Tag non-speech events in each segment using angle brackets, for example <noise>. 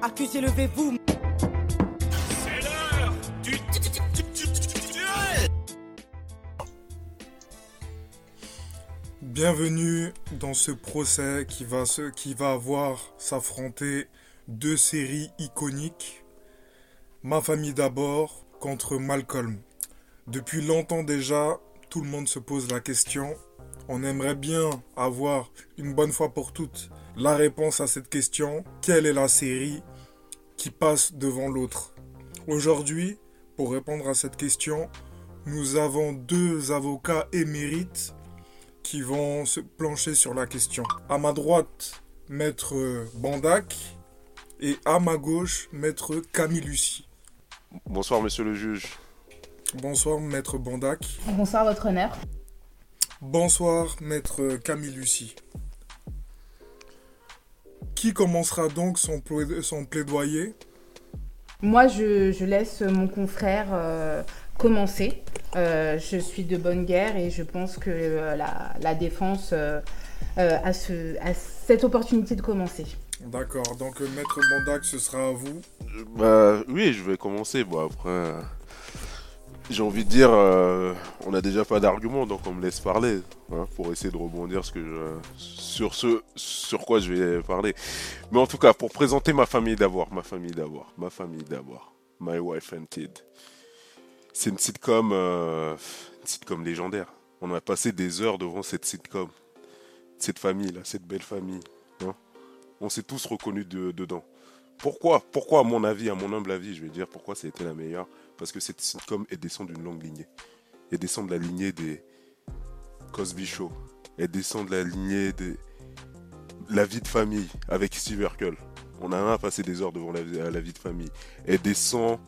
Accusez, levez-vous. C'est l'heure du Bienvenue dans ce procès qui va, se, qui va avoir s'affronter deux séries iconiques. Ma famille d'abord contre Malcolm. Depuis longtemps déjà, tout le monde se pose la question. On aimerait bien avoir une bonne fois pour toutes la réponse à cette question. Quelle est la série qui passe devant l'autre? Aujourd'hui, pour répondre à cette question, nous avons deux avocats émérites qui vont se plancher sur la question. À ma droite, maître Bandac et à ma gauche, maître Camille Lucie. Bonsoir, monsieur le juge. Bonsoir, maître Bandac. Bonsoir, votre honneur. Bonsoir, maître Camille Lucie. Qui commencera donc son, son plaidoyer? Moi, je, je, laisse mon confrère euh, commencer. Euh, je suis de bonne guerre et je pense que euh, la, la, défense euh, a, ce, a, cette opportunité de commencer. D'accord, donc maître Bandac, ce sera à vous? Bah, oui, je vais commencer. Bon, après, j'ai envie de dire, euh, on n'a déjà pas d'argument, donc on me laisse parler hein, pour essayer de rebondir sur ce sur quoi je vais parler. Mais en tout cas, pour présenter ma famille d'abord, ma famille d'abord, ma famille d'abord, My Wife and Kid. C'est une sitcom, euh, sitcom légendaire. On a passé des heures devant cette sitcom, cette famille là, cette belle famille. Hein. On s'est tous reconnus de, dedans. Pourquoi Pourquoi, à mon avis, à mon humble avis, je vais dire pourquoi ça a été la meilleure Parce que cette sitcom, elle descend d'une longue lignée. Elle descend de la lignée des Cosby Show. Elle descend de la lignée de la vie de famille avec Steve Urkel. On a un passé des heures devant la, vie de famille. Elle descend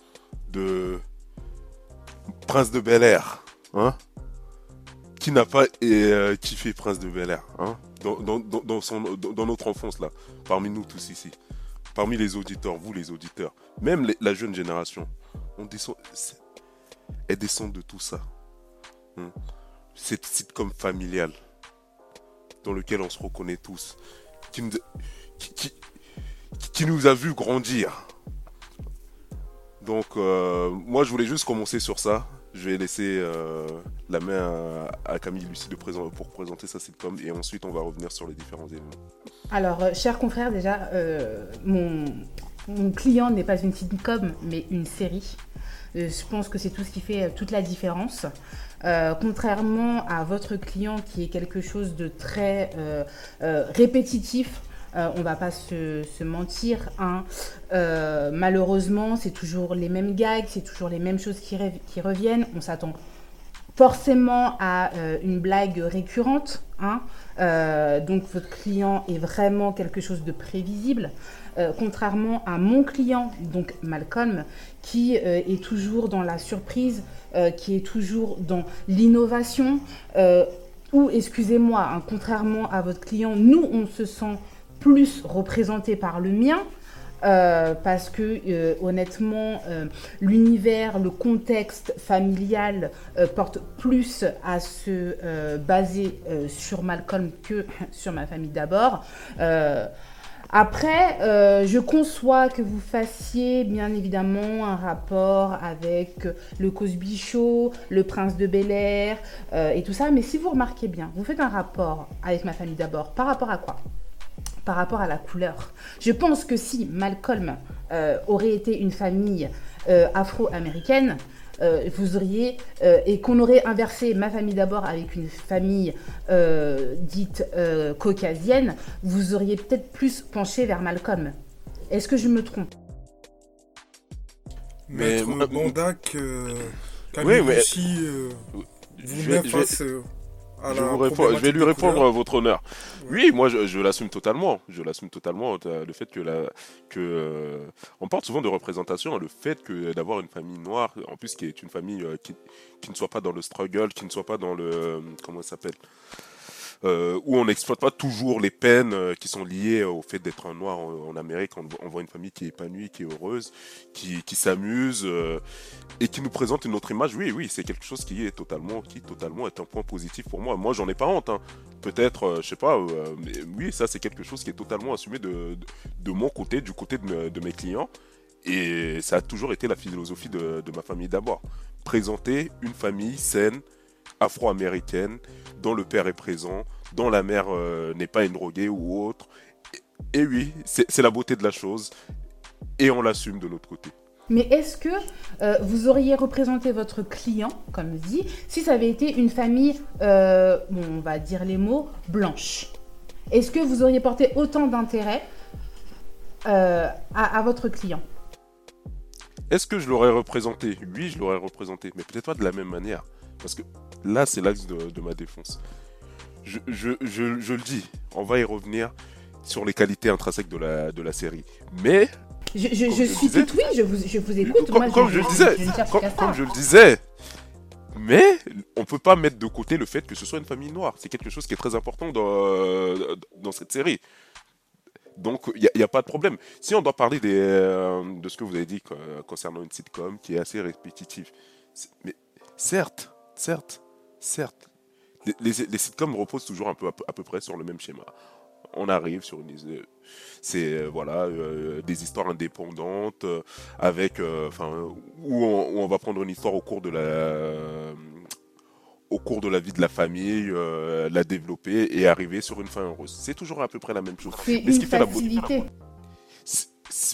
de Prince de Bel Air. Hein? Qui n'a pas euh, kiffé Prince de Bel Air hein? Dans, notre enfance, là, parmi nous tous ici parmi les auditeurs, vous les auditeurs, même la jeune génération, descend, elle descend de tout ça. Hum. Cette sitcom familiale dans lequel on se reconnaît tous, qui nous, a vu grandir. Donc, euh, moi, je voulais juste commencer sur ça. Je vais laisser euh, la main à, Camille Lucie pour présenter sa sitcom et ensuite on va revenir sur les différents éléments. Alors, euh, chers confrères, déjà, mon, mon, client n'est pas une sitcom, mais une série. Euh, je pense que c'est tout ce qui fait toute la différence. Euh, contrairement à votre client qui est quelque chose de très euh, répétitif, on va pas se, se mentir. Hein. malheureusement, c'est toujours les mêmes gags, c'est toujours les mêmes choses qui, qui reviennent. On s'attend forcément à euh, une blague récurrente. Hein. Euh, donc votre client est vraiment quelque chose de prévisible. Euh, contrairement à mon client, donc Malcolm, qui est toujours dans la surprise, qui est toujours dans l'innovation. ou, excusez-moi, hein, contrairement à votre client, nous, on se sent plus représenté par le mien. Euh, parce que euh, honnêtement, euh, l'univers, le contexte familial porte plus à se baser sur Malcolm que <laughs> sur ma famille d'abord. après, je conçois que vous fassiez bien évidemment un rapport avec le Cosby Show, le Prince de Bel Air et tout ça, mais si vous remarquez bien, vous faites un rapport avec ma famille d'abord. Par rapport à quoi? Par rapport à la couleur. Je pense que si Malcolm euh, aurait été une famille euh, afro-américaine, euh, vous auriez et qu'on aurait inversé ma famille d'abord avec une famille dite caucasienne, vous auriez peut-être plus penché vers Malcolm. Est-ce que je me trompe? Mais Maître oui, mais... aussi, vous je vais, face, je vais... Je, vous réponds, je, vais lui répondre à votre honneur. Oui, moi je, je l'assume totalement. Je l'assume totalement le fait que la, que euh, on parle souvent de représentation, le fait que d'avoir une famille noire, en plus qui est une famille euh, qui, qui ne soit pas dans le struggle, qui ne soit pas dans le comment ça s'appelle? Euh, où on n'exploite pas toujours les peines euh, qui sont liées au fait d'être un noir en, Amérique. On, voit une famille qui est épanouie, qui est heureuse, qui, qui s'amuse euh, et qui nous présente une autre image. Oui, oui, c'est quelque chose qui est totalement, qui totalement est un point positif pour moi. Moi, j'en ai pas honte. hein. Peut-être, je sais pas. mais oui, ça, c'est quelque chose qui est totalement assumé de, de, mon côté, du côté de, de mes clients. Et ça a toujours été la philosophie de, de ma famille d'abord. Présenter une famille saine, afro-américaine, dont le père est présent, dont la mère euh, n'est pas une droguée ou autre. Et, et oui, c'est la beauté de la chose. Et on l'assume de l'autre côté. Mais est-ce que euh, vous auriez représenté votre client, comme dit, si ça avait été une famille, euh, bon, on va dire les mots, blanche? Est-ce que vous auriez porté autant d'intérêt euh, à, à votre client? Est-ce que je l'aurais représenté? Oui, je l'aurais représenté, mais peut-être pas de la même manière. Parce que là, c'est l'axe de, de ma défense. Je, je, je, je le dis, on va y revenir sur les qualités intrinsèques de la, de la série. Mais, Je, suis disais- toute oui, je vous, je vous écoute. comme, Moi, comme je, le disais, comme, je le disais, mais on peut pas mettre de côté le fait que ce soit une famille noire. C'est quelque chose qui est très important dans, dans cette série. Donc, il n'y a, pas de problème. Si on doit parler des, euh, de ce que vous avez dit euh, concernant une sitcom qui est assez répétitive, mais certes, certes, certes, les, les- les sitcoms reposent toujours un peu à, peu à peu près sur le même schéma. On arrive sur une, euh, c'est euh, voilà euh, des histoires indépendantes euh, avec, enfin, où, on, où on va prendre une histoire au cours de la au cours de la vie de la famille, la développer et arriver sur une fin heureuse. C'est toujours à peu près la même chose. C'est Mais ce qui fait la beauté,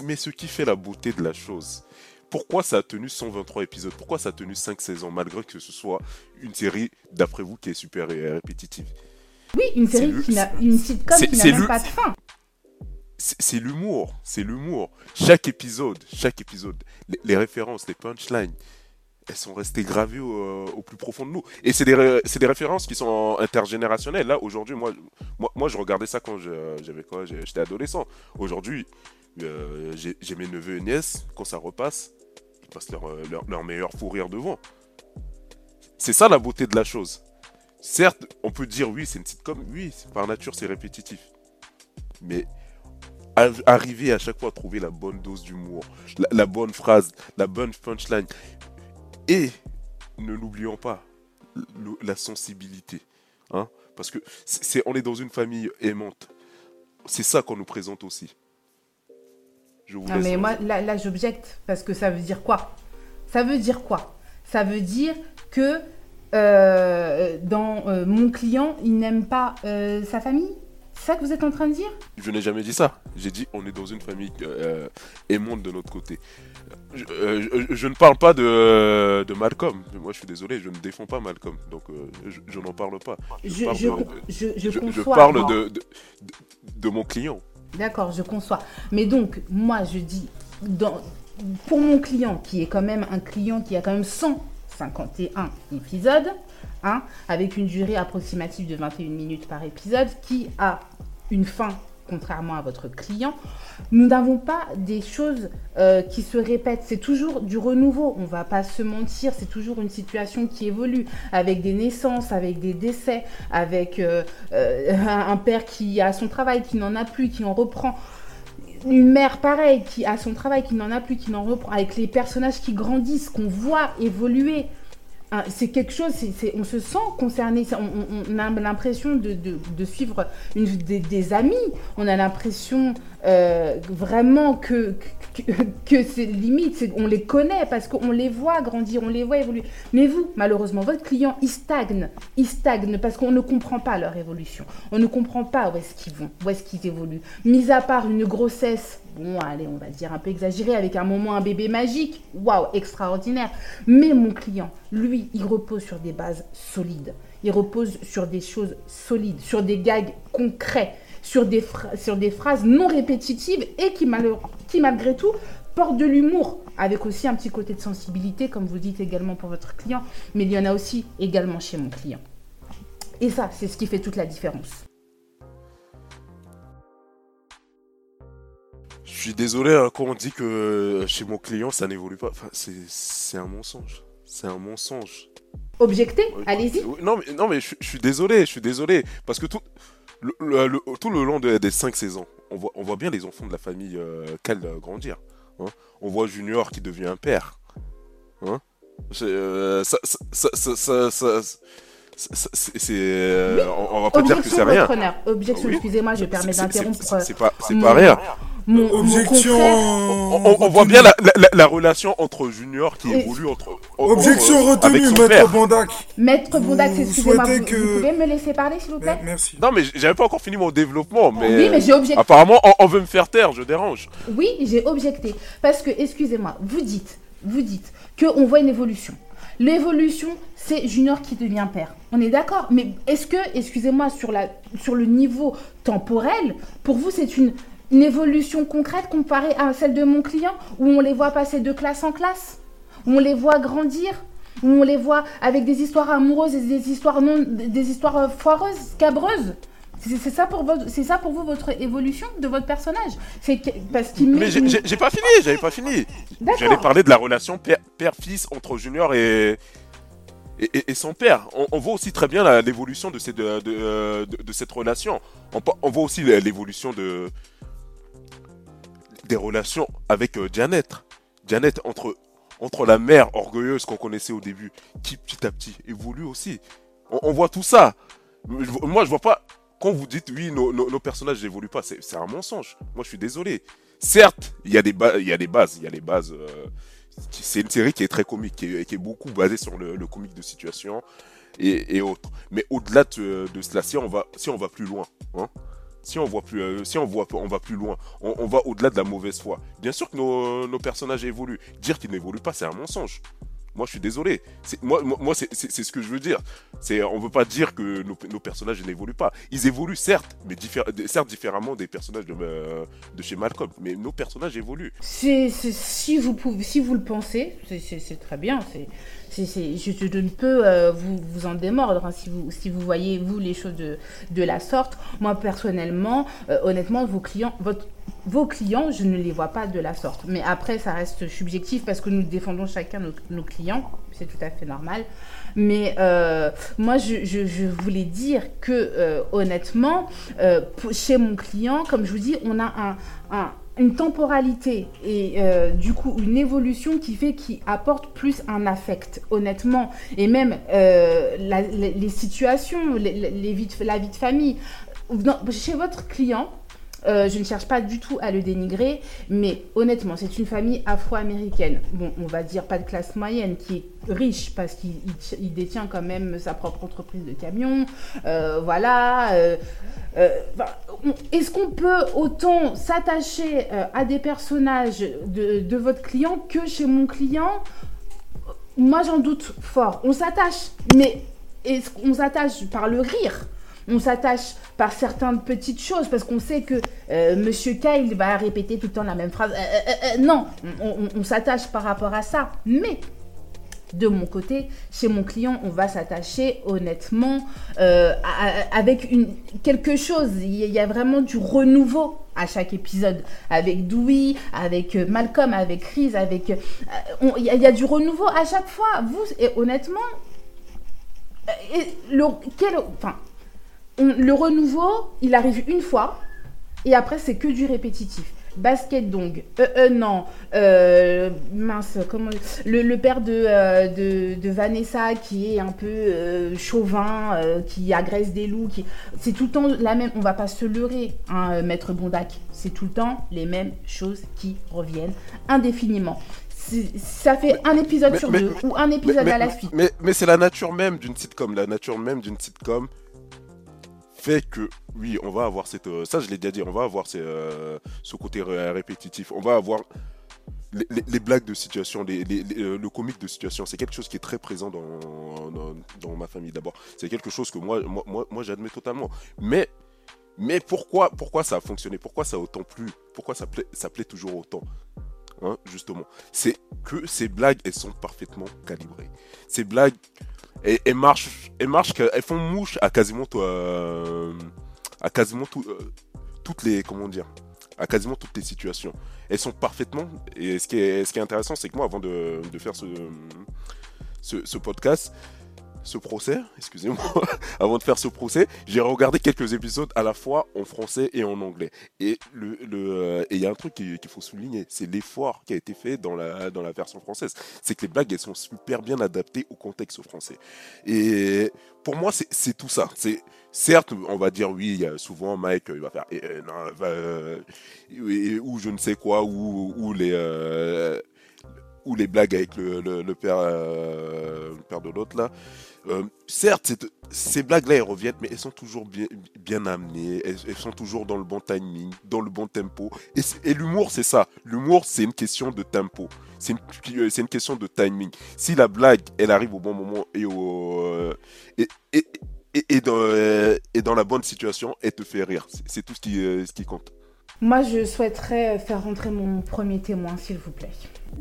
Mais ce qui fait la beauté de la chose, pourquoi ça a tenu 123 épisodes? Pourquoi ça a tenu 5 saisons malgré que ce soit une série, d'après vous, qui est super ré- répétitive? Oui, une série qui n'a, une sitcom c'est- qui n'a c'est même pas de fin. C'est l'humour, c'est l'humour. Chaque épisode, chaque épisode, les, les références, les punchlines, elles sont restées gravées au, au plus profond de nous. Et c'est des, références qui sont intergénérationnelles. Là, aujourd'hui, moi, moi, moi, je regardais ça quand j'avais quoi? J'étais adolescent. Aujourd'hui, euh, j'ai j'ai mes neveux et nièces, quand ça repasse, leur, euh, leur, leur meilleur fou rire devant. C'est ça la beauté de la chose. Certes, on peut dire oui, c'est une sitcom, oui, par nature, c'est répétitif. Mais ar- arriver à chaque fois à trouver la bonne dose d'humour, la, bonne phrase, la bonne punchline. Et ne l'oublions pas, la sensibilité. Hein Parce que c'est- on est dans une famille aimante. C'est ça qu'on nous présente aussi. Je vous Non, mais moi, là, là j'objecte parce que ça veut dire quoi? Ça veut dire quoi? Ça veut dire que euh, dans euh, mon client, il n'aime pas euh, sa famille? C'est ça que vous êtes en train de dire? Je n'ai jamais dit ça. J'ai dit on est dans une famille aimante de notre côté. Je, je- je ne parle pas de, de Malcolm. Moi, je suis désolé, je ne défends pas Malcolm. Donc, je, je n'en parle pas. Je, parle de, de, de mon client. D'accord, je conçois. Mais donc, moi, je dis, dans, pour mon client, qui est quand même un client qui a quand même 151 épisodes, hein, avec une durée approximative de 21 minutes par épisode, qui a une fin, contrairement à votre client, nous n'avons pas des choses euh, qui se répètent. C'est toujours du renouveau. On va pas se mentir. C'est toujours une situation qui évolue avec des naissances, avec des décès, avec euh, euh, un père qui a son travail, qui n'en a plus, qui en reprend. Une mère pareille qui a son travail, qui n'en a plus, qui n'en reprend, avec les personnages qui grandissent, qu'on voit évoluer. Hein, C'est quelque chose, on se sent concerné, on, a l'impression de, suivre des, amis, on a l'impression euh, vraiment que, que, que c'est limite, c'est- on les connaît parce qu'on les voit grandir, on les voit évoluer. Mais vous, malheureusement, votre client, il stagne, il stagne parce qu'on ne comprend pas leur évolution, on ne comprend pas où est-ce qu'ils vont, où est-ce qu'ils évoluent. Mis à part une grossesse, bon allez, on va dire un peu exagérée, avec un moment un bébé magique, waouh, extraordinaire. Mais mon client, lui, il repose sur des bases solides. Il repose sur des choses solides, sur des gags concrets, sur des, sur des phrases non répétitives et qui, qui malgré tout, portent de l'humour, avec aussi un petit côté de sensibilité, comme vous dites également pour votre client, mais il y en a aussi également chez mon client. Et ça, c'est ce qui fait toute la différence. Je suis désolé hein, quand on dit que euh, chez mon client ça n'évolue pas. Enfin, c'est un mensonge. C'est un mensonge. objecter. Oui, Allez-y. Non, mais, non, mais je, je suis désolé, je suis désolé. Parce que tout le, le- le- tout le long de- des 5 saisons, on voit, on voit bien les enfants de la famille euh, Cal euh, grandir. hein. On voit Junior qui devient un père. Hein. Euh, ça, ça, ça, c'est, euh, on, on va pas dire que c'est rien. Objection, Oui. excusez-moi, je permets d'interrompre. c'est- C'est pas, c'est pas rien. Mon, Objection. On, on- on voit bien la, la- la relation entre Junior qui Et- évolue entre. Objection entre- avec retenue, son maître père. Maître Bondac, Vous excusez-moi, souhaitez vous, que- vous pouvez me laisser parler, s'il vous plaît? Merci. Non, mais j'avais pas encore fini mon développement. Mais, Oui, mais j'ai objecté. apparemment, on, on veut me faire taire, je dérange. Oui, j'ai objecté. Parce que, excusez-moi, vous dites, vous dites qu'on voit une évolution. L'évolution, c'est Junior qui devient père. On est d'accord Mais est-ce que, excusez-moi, sur, la, sur le niveau temporel, pour vous, c'est une, une évolution concrète comparée à celle de mon client, où on les voit passer de classe en classe, où on les voit grandir, où on les voit avec des histoires amoureuses et des histoires, non, des histoires euh, foireuses, scabreuses c'est ça pour votre, c'est ça pour vous votre évolution de votre personnage. C'est parce qu'il Mais j'ai- pas fini, j'avais pas fini. J'allais parler de la relation père- père-fils entre Junior et, et, et- et son père. On, on voit aussi très bien l'évolution de, ces- de, de- de- de cette relation. On, voit aussi l'évolution de des relations avec euh, Janet. Janet, entre, entre la mère orgueilleuse qu'on connaissait au début, qui petit à petit évolue aussi. On, voit tout ça. Moi, je vois pas. Quand vous dites oui, nos, nos- personnages n'évoluent pas, c'est un mensonge. Moi, je suis désolé. Certes, il y a des ba- il y a des bases, il y a des bases. euh, c'est une série qui est très comique, qui est, qui est beaucoup basée sur le, comique de situation et, autres. Mais au-delà de, de cela, si on va, si on va plus loin, hein, si on voit plus, euh, on va plus loin, on, va au-delà de la mauvaise foi. Bien sûr que nos, nos personnages évoluent. Dire qu'ils n'évoluent pas, c'est un mensonge. Moi, je suis désolé. Moi, moi, c'est ce que je veux dire. On veut pas dire que nos, personnages n'évoluent pas. Ils évoluent certes, mais diffé- certes différemment des personnages de, euh, de chez Malcolm. Mais nos personnages évoluent. C'est- si, vous pouvez, si vous le pensez, c'est- très bien. c'est c'est- je, je ne peux euh, vous, vous en démordre hein, si, vous, si vous voyez, vous, les choses de, de la sorte. Moi, personnellement, euh, honnêtement, vos clients, votre, vos clients, je ne les vois pas de la sorte. Mais après, ça reste subjectif parce que nous défendons chacun nos, clients. C'est tout à fait normal. Mais euh, moi, je, je- voulais dire que, euh, honnêtement, euh, chez mon client, comme je vous dis, on a un, un- une temporalité et du coup une évolution qui fait qu'il apporte plus un affect, honnêtement. Et même les, situations, les, vies la vie de famille. Chez votre client, euh, je ne cherche pas du tout à le dénigrer, mais honnêtement, c'est une famille afro-américaine. Bon, on va dire pas de classe moyenne, qui est riche parce qu'il il- il détient quand même sa propre entreprise de camion. Euh, voilà. euh, Est-ce qu'on peut autant s'attacher à des personnages de votre client que chez mon client? Moi, j'en doute fort. On s'attache, mais est-ce qu'on s'attache par le rire? On s'attache par certaines petites choses parce qu'on sait que euh, Monsieur Kyle va répéter tout le temps la même phrase. Euh, euh, non, on, s'attache par rapport à ça. Mais de mon côté, chez mon client, on va s'attacher honnêtement avec quelque chose. Il y, a- vraiment du renouveau à chaque épisode. Avec Dewey, avec Malcolm, avec Chris, avec... Il y, a- du renouveau à chaque fois. Vous, et honnêtement, le, quel, enfin, on- le renouveau, il arrive une fois, et après, c'est que du répétitif. Basket Dong, euh, euh, non, euh, mince, comment le, le père de, euh, de, de Vanessa qui est un peu euh, chauvin, qui agresse des loups, qui c'est tout le temps la même. On va pas se leurrer, hein, maître Bondac. C'est tout le temps les mêmes choses qui reviennent indéfiniment. Ça fait un épisode mais- sur mais- deux ou un épisode à la suite. Mais, mais c'est la nature même d'une sitcom. La nature même d'une sitcom que, oui, on va avoir cette. euh, ça, je l'ai déjà dit, on va avoir euh, ce côté ré- répétitif. On va avoir. Les, les- blagues de situation, les- euh, le comique de situation, c'est quelque chose qui est très présent dans, dans, dans ma famille d'abord. C'est quelque chose que moi, moi, moi, moi, j'admets totalement. Mais, mais pourquoi, pourquoi ça a fonctionné? Pourquoi ça a autant plu? Pourquoi ça plaît, ça plaît toujours autant? Hein, Justement, c'est que ces blagues, elles sont parfaitement calibrées. Ces blagues, elles marchent, elles font mouche à quasiment, euh, à quasiment tout, euh, toutes les, comment dire, à quasiment toutes les situations. Elles sont parfaitement. Et ce qui est, intéressant, c'est que moi, avant de, faire ce podcast, ce procès, excusez-moi, <laughs> avant de faire ce procès, j'ai regardé quelques épisodes à la fois en français et en anglais. Et le, le, euh, il y a un truc qu'il faut souligner, c'est l'effort qui a été fait dans la, dans la version française. C'est que les blagues, elles sont super bien adaptées au contexte français. Et pour moi, c'est tout ça. C'est certes, on va dire oui, souvent Mike, il va faire eh, eh, euh, ou je ne sais quoi, ou, ou les euh, ou les blagues avec le, le, père le père de l'autre là. Euh, certes, ces blagues-là, elles reviennent, mais elles sont toujours bien, amenées, elles, sont toujours dans le bon timing, dans le bon tempo. Et, l'humour, c'est ça. L'humour, c'est une question de tempo. C'est une, euh, c'est une question de timing. Si la blague, elle arrive au bon moment et, au, euh, et, et, et, dans, et dans la bonne situation, elle te fait rire. C'est tout ce qui compte. Moi, je souhaiterais faire rentrer mon premier témoin, s'il vous plaît.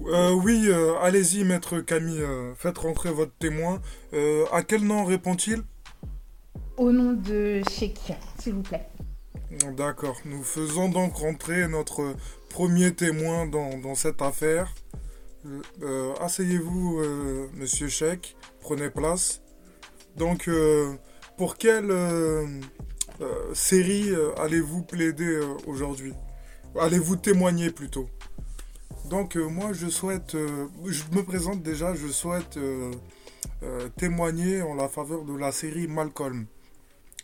Euh, oui, euh, allez-y, maître Camille, euh, faites rentrer votre témoin. Euh, à quel nom répond-il? Au nom de Sheikh, s'il vous plaît. D'accord, nous faisons donc rentrer notre premier témoin dans, dans cette affaire. Asseyez-vous, monsieur Sheik, prenez place. Donc, pour euh, série euh, allez-vous plaider euh, aujourd'hui? Allez-vous témoigner plutôt? Donc, euh, moi, je souhaite, euh, je me présente déjà, je souhaite euh, euh, témoigner en la faveur de la série Malcolm.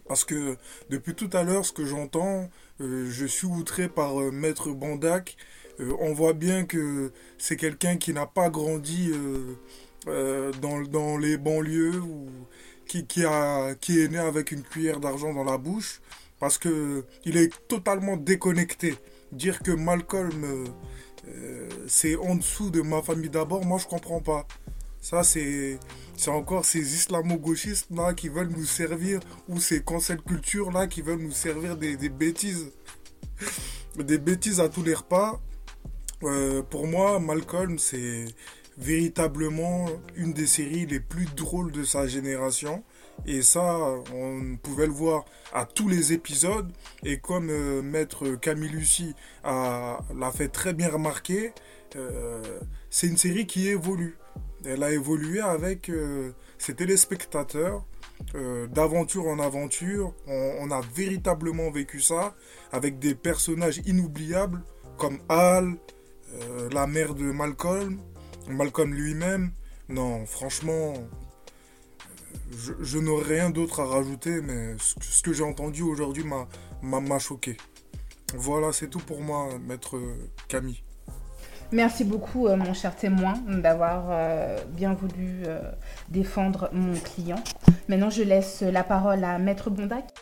Parce que depuis tout à l'heure, ce que j'entends, euh, je suis outré par euh, Maître Bandac. Euh, on voit bien que c'est quelqu'un qui n'a pas grandi euh, euh, dans, les banlieues qui, a, qui est né avec une cuillère d'argent dans la bouche. Parce que il est totalement déconnecté. Dire que Malcolm, euh, euh, c'est en dessous de ma famille d'abord, moi je comprends pas. Ça, c'est c'est encore ces islamo-gauchistes là qui veulent nous servir, ou ces cancel culture là qui veulent nous servir des, des bêtises. Des bêtises à tous les repas. Euh, pour moi, Malcolm, c'est véritablement une des séries les plus drôles de sa génération. Et ça, on pouvait le voir à tous les épisodes. Et comme euh, Maître Camille Lucie l'a fait très bien remarquer, euh, c'est une série qui évolue. Elle a évolué avec euh, ses téléspectateurs, d'aventure en aventure. On, on a véritablement vécu ça avec des personnages inoubliables comme Al, euh, la mère de Malcolm, Malcolm lui-même. Non, franchement, je, je n'aurais rien d'autre à rajouter, mais ce, que- ce que j'ai entendu aujourd'hui m'a- choqué. Voilà, c'est tout pour moi, maître Camille. Merci beaucoup, euh, mon cher témoin, d'avoir euh, bien voulu euh, défendre mon client. Maintenant, je laisse la parole à Maître Bondac.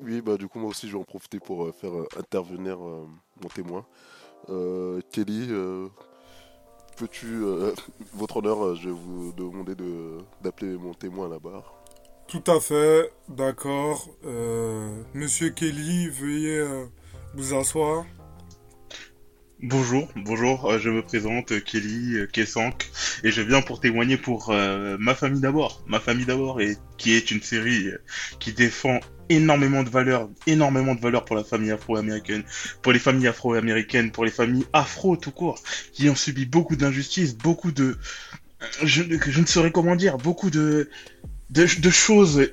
Oui, bah du coup moi aussi je vais en profiter pour euh, faire euh, intervenir euh, mon témoin. Euh, Kelly, euh, peux-tu, euh, <laughs> votre honneur, euh, je vais vous demander de d'appeler mon témoin à la barre. Tout à fait, d'accord. Euh, Monsieur Kelly, veuillez euh, vous asseoir. Bonjour, bonjour, euh, je me présente Kelly euh, Kessank et je viens pour témoigner pour euh, ma famille d'abord. Ma famille d'abord et qui est une série euh, qui défend énormément de valeurs, énormément de valeurs pour la famille afro-américaine, pour les familles afro-américaines, pour les familles afro tout court, qui ont subi beaucoup d'injustices, beaucoup de, je, ne saurais comment dire, beaucoup de, de choses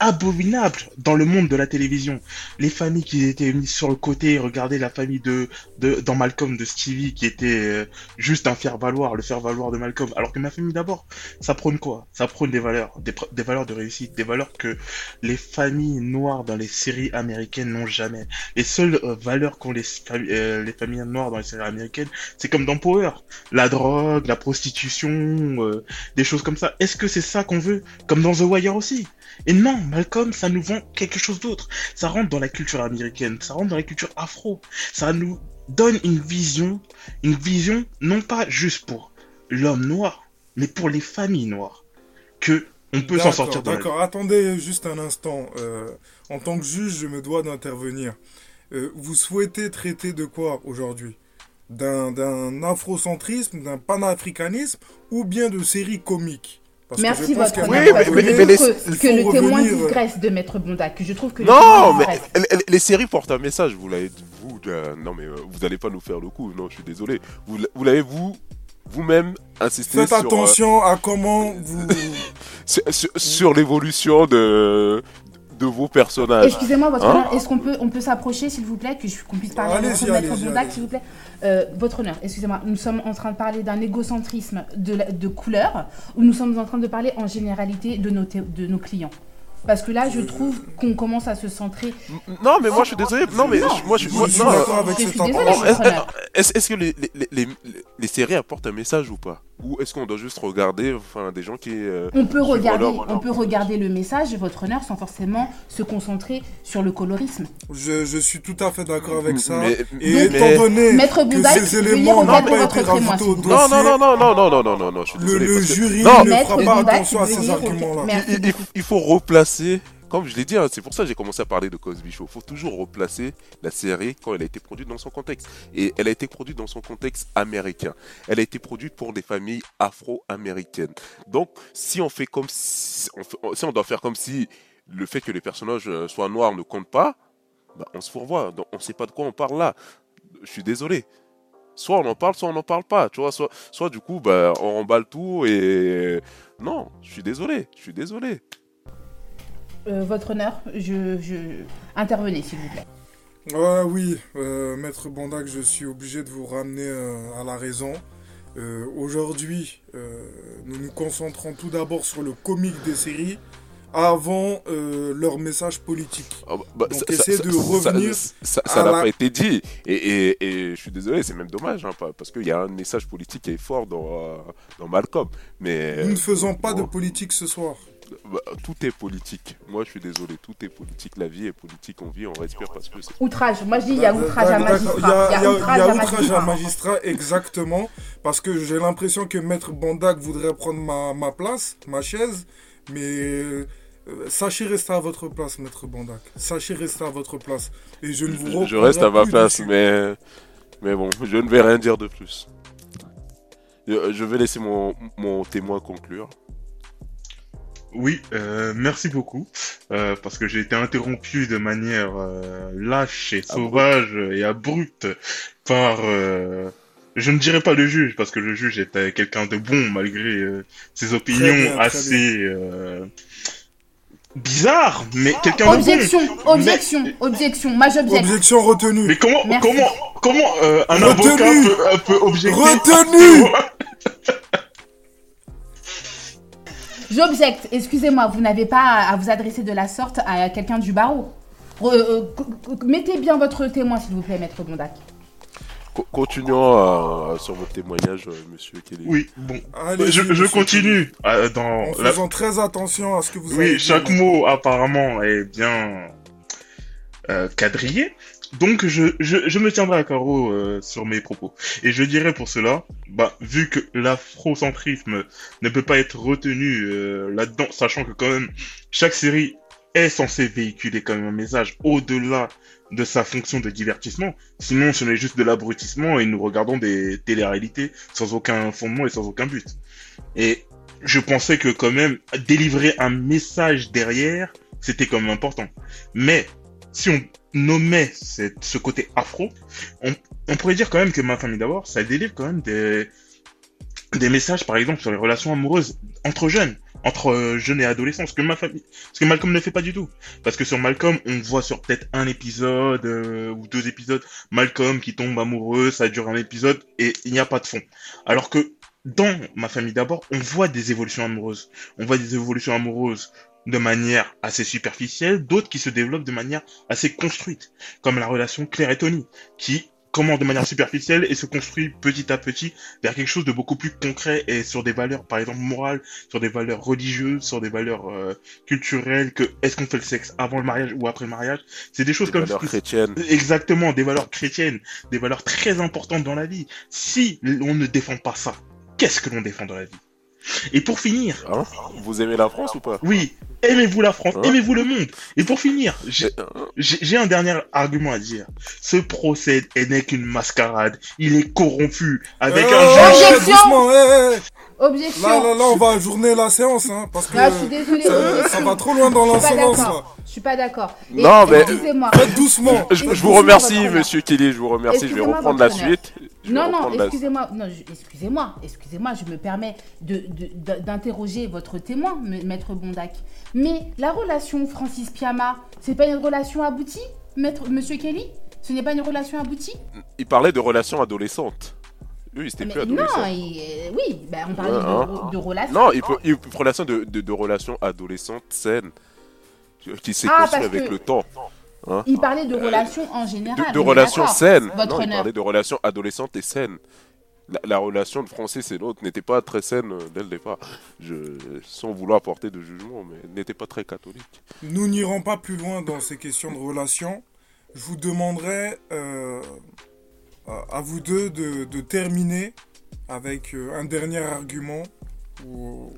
abominables dans le monde de la télévision. Les familles qui étaient mises sur le côté, regardez la famille de, de dans Malcolm de Stevie qui était euh, juste un faire-valoir, le faire-valoir de Malcolm. Alors que ma famille d'abord, ça prône quoi? Ça prône des valeurs, des, des valeurs de réussite, des valeurs que les familles noires dans les séries américaines n'ont jamais. Les seules euh, valeurs qu'ont les, fami- euh, les familles noires dans les séries américaines, c'est comme dans Power, la drogue, la prostitution, euh, des choses comme ça. Est-ce que c'est ça qu'on veut? Comme dans The Wire aussi et non, Malcolm, ça nous vend quelque chose d'autre. Ça rentre dans la culture américaine, ça rentre dans la culture afro. Ça nous donne une vision, une vision non pas juste pour l'homme noir, mais pour les familles noires. Que on peut s'en sortir. D'accord, attendez juste un instant. Euh, en tant que juge, je me dois d'intervenir. Euh, vous souhaitez traiter de quoi aujourd'hui? D'un afrocentrisme, d'un panafricanisme ou bien de séries comiques? Parce Merci votre que je mais trouve les- que, le témoin revenir, digresse de Maître Bondac, je trouve que Non, mais les, séries portent un message. Vous l'avez, vous, euh, non mais euh, vous allez pas nous faire le coup. Non, je suis désolé. Vous, l'avez vous, vous-même insisté Faites sur. euh, attention à comment vous... <laughs> sur, sur- sur l'évolution de, de vos personnages. Excusez-moi, votre Hein honneur, est-ce qu'on peut, on peut s'approcher, s'il vous plaît, que je- qu'on puisse parler votre maître Bondac, s'il vous plaît? Euh, Votre honneur, excusez-moi, nous sommes en train de parler d'un égocentrisme de, couleur ou nous sommes en train de parler en généralité de nos clients Parce que là, je trouve qu'on commence à se centrer. Non, mais moi je suis désolé. Non, mais Non. je- moi je moi- suis non, d'accord avec je suis Est-ce est-ce que les, les, les, les- séries apportent un message ou pas? Ou est-ce qu'on doit juste regarder enfin, des gens qui... euh, On peut regarder, leur- on peut regarder le message, votre honneur, sans forcément se concentrer sur le colorisme. Je, je suis tout à fait d'accord avec ça. Mais- Et mais- étant donné Maître que Boudaï, ces veuillez éléments n'ont pas votre été rajoutés au dossier. Non, non, non, non, non, non, non, non, non, je suis le, désolé. le que- jury Non, ne fera pas attention à ces arguments-là. Il faut replacer, comme je l'ai dit, hein, c'est pour ça que j'ai commencé à parler de Cosby Show. Il faut toujours replacer la série quand elle a été produite dans son contexte. Et elle a été produite dans son contexte américain. Elle a été produite pour des familles afro-américaines. Donc, si on fait comme si on, doit faire comme si le fait que les personnages euh, soient noirs ne compte pas, bah, on se fourvoie. On ne sait pas de quoi on parle là. Je suis désolé. Soit on en parle, soit on n'en parle pas. Tu vois, soit, soit du coup, bah, on remballe tout et non, je suis désolé, je suis désolé. Euh, votre honneur, je, je... intervenez, s'il vous plaît. Ouais, oui, euh, Maître Bondac, je suis obligé de vous ramener euh, à la raison. Euh, Aujourd'hui, euh, nous nous concentrons tout d'abord sur le comique des séries avant euh, leur message politique. Ah bah, Donc, essayez de ça- revenir Ça ça- ça n'a la- pas été dit. Et, et- et je suis désolé, c'est même dommage, hein, parce qu'il y a un message politique qui est fort dans, euh, dans Malcolm. Mais Nous ne faisons pas de politique ce soir. Bah, tout est politique. Moi, je suis désolé, tout est politique. La vie est politique, on vit, on respire parce que c'est. Outrage. Moi, je dis il y a outrage à magistrat. Il y a, outrage à magistrat. magistrat, exactement. Parce que j'ai l'impression que Maître Bondac voudrait prendre ma, ma place, ma chaise. Mais euh, sachez rester à votre place, Maître Bondac. Sachez rester à votre place. Et je ne vous Je reste à ma place, mais, mais bon, je ne vais rien dire de plus. Je je vais laisser mon, mon témoin conclure. Oui, euh, merci beaucoup, euh, parce que j'ai été interrompu de manière euh, lâche et sauvage et abrupte par, euh, je ne dirais pas le juge, parce que le juge était quelqu'un de bon malgré euh, ses opinions bien, très assez euh, bizarres, mais quelqu'un de bon. Objection, objection, objection. Moi, j'objecte. Objection retenue. Mais comment, Merci. comment, comment euh, un Retenu. avocat peut, peut objecter Retenu. <laughs> J'objecte. Excusez-moi, vous n'avez pas à vous adresser de la sorte à quelqu'un du barreau. Re- euh, mettez bien votre témoin, s'il vous plaît, maître Bondac. Co- continuons euh, sur votre témoignage, euh, monsieur Kelly. Oui, bon, je, je continue euh, dans En la, faisant très attention à ce que vous avez Oui, chaque mot apparemment est bien euh, quadrillé. Donc je, je, je me tiendrai à carreau euh, sur mes propos. Et je dirais pour cela, bah, vu que l'afrocentrisme ne peut pas être retenu euh, là-dedans, sachant que quand même chaque série est censée véhiculer quand même un message au-delà de sa fonction de divertissement. Sinon, ce n'est juste de l'abrutissement et nous regardons des télé-réalités sans aucun fondement et sans aucun but. Et je pensais que quand même délivrer un message derrière, c'était quand même important. Mais si on nommait ce côté afro, on, pourrait dire quand même que ma famille d'abord, ça délivre quand même des, des messages, par exemple, sur les relations amoureuses entre jeunes, entre euh, jeunes et adolescents, ce que ma famille, ce que Malcolm ne fait pas du tout. Parce que sur Malcolm, on voit sur peut-être un épisode euh, ou deux épisodes, Malcolm qui tombe amoureux, ça dure un épisode et il n'y a pas de fond. Alors que dans ma famille d'abord, on voit des évolutions amoureuses. On voit des évolutions amoureuses de manière assez superficielle, d'autres qui se développent de manière assez construite, comme la relation Claire et Tony, qui commence de manière superficielle et se construit petit à petit vers quelque chose de beaucoup plus concret et sur des valeurs, par exemple morales, sur des valeurs religieuses, sur des valeurs euh, culturelles, que est-ce qu'on fait le sexe avant le mariage ou après le mariage, c'est des choses Des comme valeurs ça. chrétiennes. Exactement, des valeurs chrétiennes, des valeurs très importantes dans la vie. Si on ne défend pas ça, qu'est-ce que l'on défend dans la vie? Et pour finir, Hein? Vous aimez la France ou pas? Oui, Aimez-vous la France, aimez-vous le monde. Et pour finir, j'ai hein, j'ai- un dernier argument à dire. Ce procès n'est qu'une mascarade. Il est corrompu avec Euh, un juge. Objection. Objection. Là, là, là, on va ajourner la séance, hein, parce que Ah, je suis désolée. ça, va trop loin dans l'insolence, là. Je suis pas d'accord. Non, mais- Excusez-moi. Faites doucement. Je, je vous remercie, monsieur Kelly, je vous remercie. Je vais reprendre la suite. Non, non, la- excusez-moi, non, je- excusez-moi, excusez-moi, je me permets de- de- de- d'interroger votre témoin, maître Bondac. Mais la relation Francis Piama, c'est pas une relation aboutie, maître, monsieur Kelly? Ce n'est pas une relation aboutie? Il parlait de relations adolescentes. Lui, il était Mais plus Non, adolescent. il- euh, oui, ben, on parlait Ouais, de, hein. de relations. Non, il peut, il peut- relation de, relations adolescentes saines qui s'est Ah, construit parce avec que- le temps. Il parlait de relations en général. De, relations saines. Votre non, il parlait de relations adolescentes et saines. La, la relation de Francis et l'autre n'était pas très saine euh, dès le départ. Je, sans vouloir porter de jugement, mais n'était pas très catholique. Nous n'irons pas plus loin dans ces questions de relations. Je vous demanderai euh, à vous deux de, de terminer avec euh, un dernier argument ou-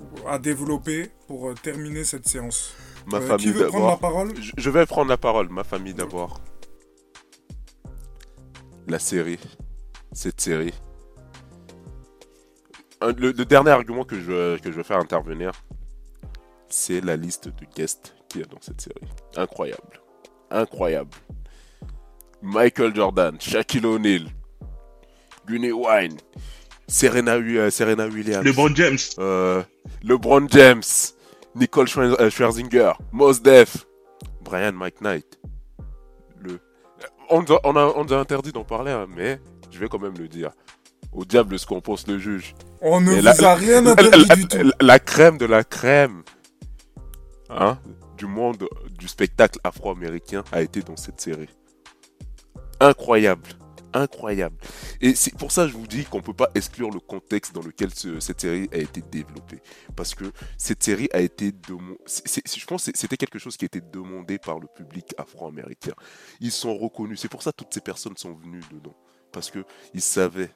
ou à développer pour euh, terminer cette séance. Ma Euh, qui famille veut prendre la d'abord. parole Je, je vais prendre la parole, ma famille d'abord. La série. Cette série. Un- le, le dernier argument que je, que je vais faire intervenir, c'est la liste de guests qu'il y a dans cette série. Incroyable. Incroyable. Michael Jordan, Shaquille O'Neal, Gunny Wine, Serena, euh, Serena Williams. LeBron James. Euh, LeBron James, Nicole Schwer- euh, Scherzinger, Mos Def, Brian McKnight. Le... On, nous a, on, a, on a interdit d'en parler, hein, mais je vais quand même le dire. Au diable ce qu'on pense le juge. On ne vous la- a rien interdit la- du tout. la crème de la crème hein, du monde du spectacle afro-américain a été dans cette série. Incroyable. Incroyable. Et c'est pour ça que je vous dis qu'on peut pas exclure le contexte dans lequel ce- cette série a été développée. Parce que cette série a été demandée. Je pense que c'était quelque chose qui a été demandé par le public afro-américain. Ils sont reconnus. C'est pour ça que toutes ces personnes sont venues dedans. Parce que ils savaient.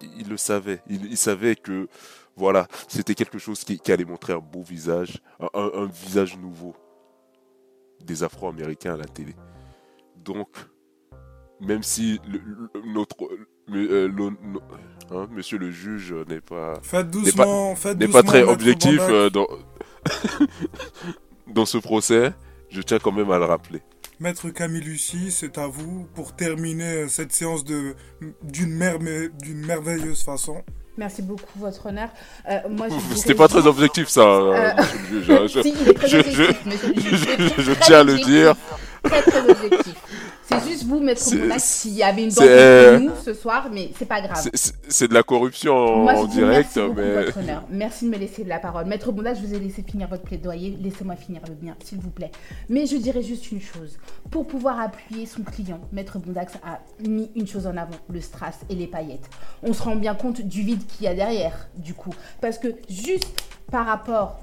Ils le savaient. Ils, savaient que voilà, c'était quelque chose qui, allait montrer un beau visage, un visage nouveau des Afro-Américains à la télé. Donc, même si le- le- notre, le- euh, no- hein, Monsieur le juge n'est pas Faites n'est doucement, faites n'est doucement. pas très maître objectif euh, dans <laughs> dans ce procès, je tiens quand même à le rappeler. Maître Camille Lucie, c'est à vous pour terminer cette séance de d'une mer- d'une merveilleuse façon. Merci beaucoup, votre honneur. Euh, moi, je C'était pas très objectif ça, euh, Euh, monsieur le juge. hein. Je- <laughs> Si, il est très je- objectif, je- tiens à le dire. Très, très objectif. C'est juste vous, maître s'il y avait une dent euh, contre nous ce soir, mais c'est pas grave. C'est- de la corruption en, Moi, je en dis direct, merci beaucoup, mais votre honneur. Merci de me laisser la parole. Maître Bondac, je vous ai laissé finir votre plaidoyer. Laissez-moi finir le mien, s'il vous plaît. Mais je dirais juste une chose. Pour pouvoir appuyer son client, Maître Bondac a mis une chose en avant, le strass et les paillettes. On se rend bien compte du vide qu'il y a derrière, du coup. Parce que juste par rapport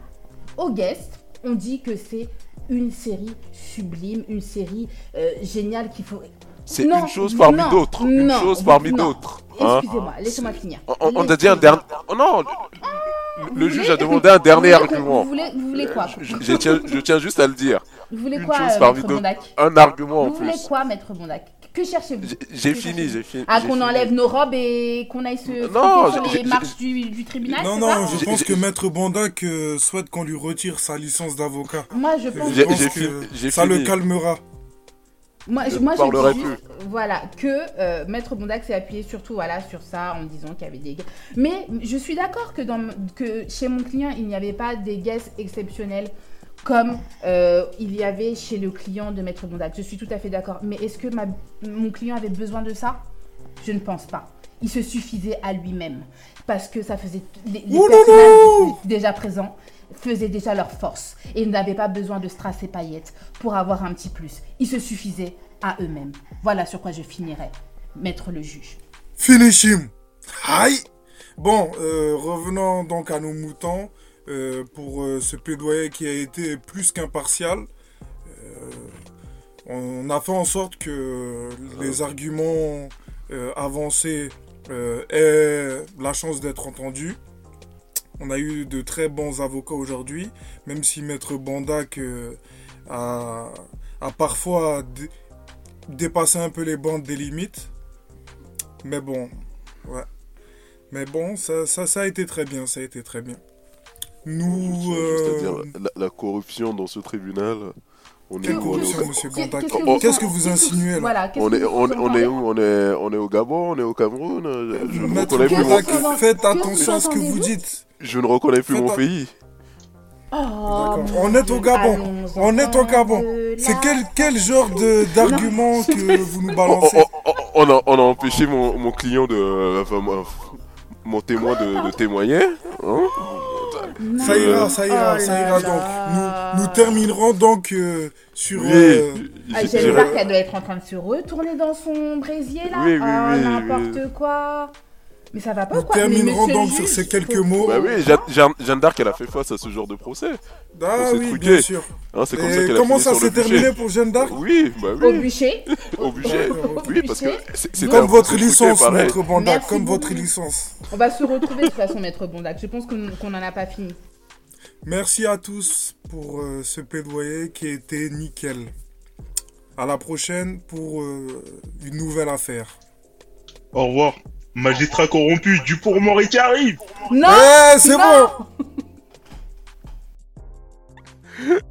aux guests, on dit que c'est une série sublime, une série euh, géniale qu'il faut... c'est une chose parmi d'autres. Une non, chose parmi d'autres. hein. Excusez-moi, laissez-moi finir. On, on- a dit un dernier. Oh non, le, le Vous juge voulez- a demandé un dernier vous argument. Vous voulez, vous voulez quoi Je, je tiens, je tiens juste à le dire. Vous voulez quoi, chose euh, maître. Bondac Un argument en Vous voulez quoi, maître Bondac Que cherchez-vous J'ai- fini, j'ai fini. Ah, qu'on fini. enlève nos robes et qu'on aille se Non, sur les marches du, du tribunal Non, non, ça je pense que Maître Bandac euh, souhaite qu'on lui retire sa licence d'avocat. Moi, je pense, Je que fini- ça le calmera. moi, je moi, parlerai dis juste, voilà, que euh, maître Bondac s'est appuyé surtout, voilà, sur ça, en disant qu'il y avait des guests. Mais je suis d'accord que, dans, que chez mon client, il n'y avait pas des guests exceptionnels comme euh, il y avait chez le client de maître Bondac. Je suis tout à fait d'accord. Mais est-ce que ma- mon client avait besoin de ça? Je ne pense pas. Il se suffisait à lui-même. Parce que ça faisait. Les, personnages déjà présents faisaient déjà leur force. Et ils n'avaient pas besoin de strass et paillettes pour avoir un petit plus. Ils se suffisaient à eux-mêmes. Voilà sur quoi je finirai. Maître le juge. Finish him. Aïe. Bon, euh, revenons donc à nos moutons pour euh, ce plaidoyer qui a été plus qu'impartial. Euh, on a fait en sorte que les arguments euh, avancés euh, aient la chance d'être entendus. On a eu de très bons avocats aujourd'hui, même si Maître Bandak euh, a, a parfois dé- dépassé un peu les bandes des limites. Mais bon, ouais. Mais bon, ça, ça, ça a été très bien, ça a été très bien. Nous... Juste à dire, euh, la, la corruption dans ce tribunal, on est Quelle corruption, monsieur Bandak qu'est-ce Oh, Qu'est-ce que vous insinuez là On est, on, est où on est, on est au Gabon, on est au Cameroun. euh, Je ne reconnais plus mon, que- faites attention à ce que vous dites. je ne reconnais plus mon pays. Oh, On est au Gabon. On est au Gabon. C'est quel, quel genre de- d'argument que vous nous balancez on- a, on a empêché mon, mon client de, enfin, mon, mon témoin de, de témoigner. hein. Non. Ça ira, ça ira, Oh ça ira donc. Nous, nous terminerons donc euh, sur. Oui, euh, Ah, J'espère qu'elle doit être en train de se retourner dans son brésier là. Oui, oui, oh, oui, n'importe oui. quoi. Mais ça va pas nous quoi. Mais terminerons donc sur ces quelques mots. Bah oui, Jeanne, d'Arc, elle a fait face à ce genre de procès. Ah oui, truqué. bien sûr. Hein, c'est comme Et ça qu'elle a comment ça s'est terminé bûcher. pour Jeanne d'Arc Oui, bah Au oui, bûcher. obligé. Au Oui, parce que bûcher. c'est- Comme votre licence, maître Merci comme beaucoup. votre licence. On va se retrouver de toute façon, maître Bondac. Je pense qu'on qu'on en a pas fini. Merci à tous pour euh, ce plaidoyer qui a été nickel. À la prochaine pour euh, une nouvelle affaire. Au revoir. Magistrat corrompu, du pour Mori qui arrive Non Eh, c'est bon <laughs>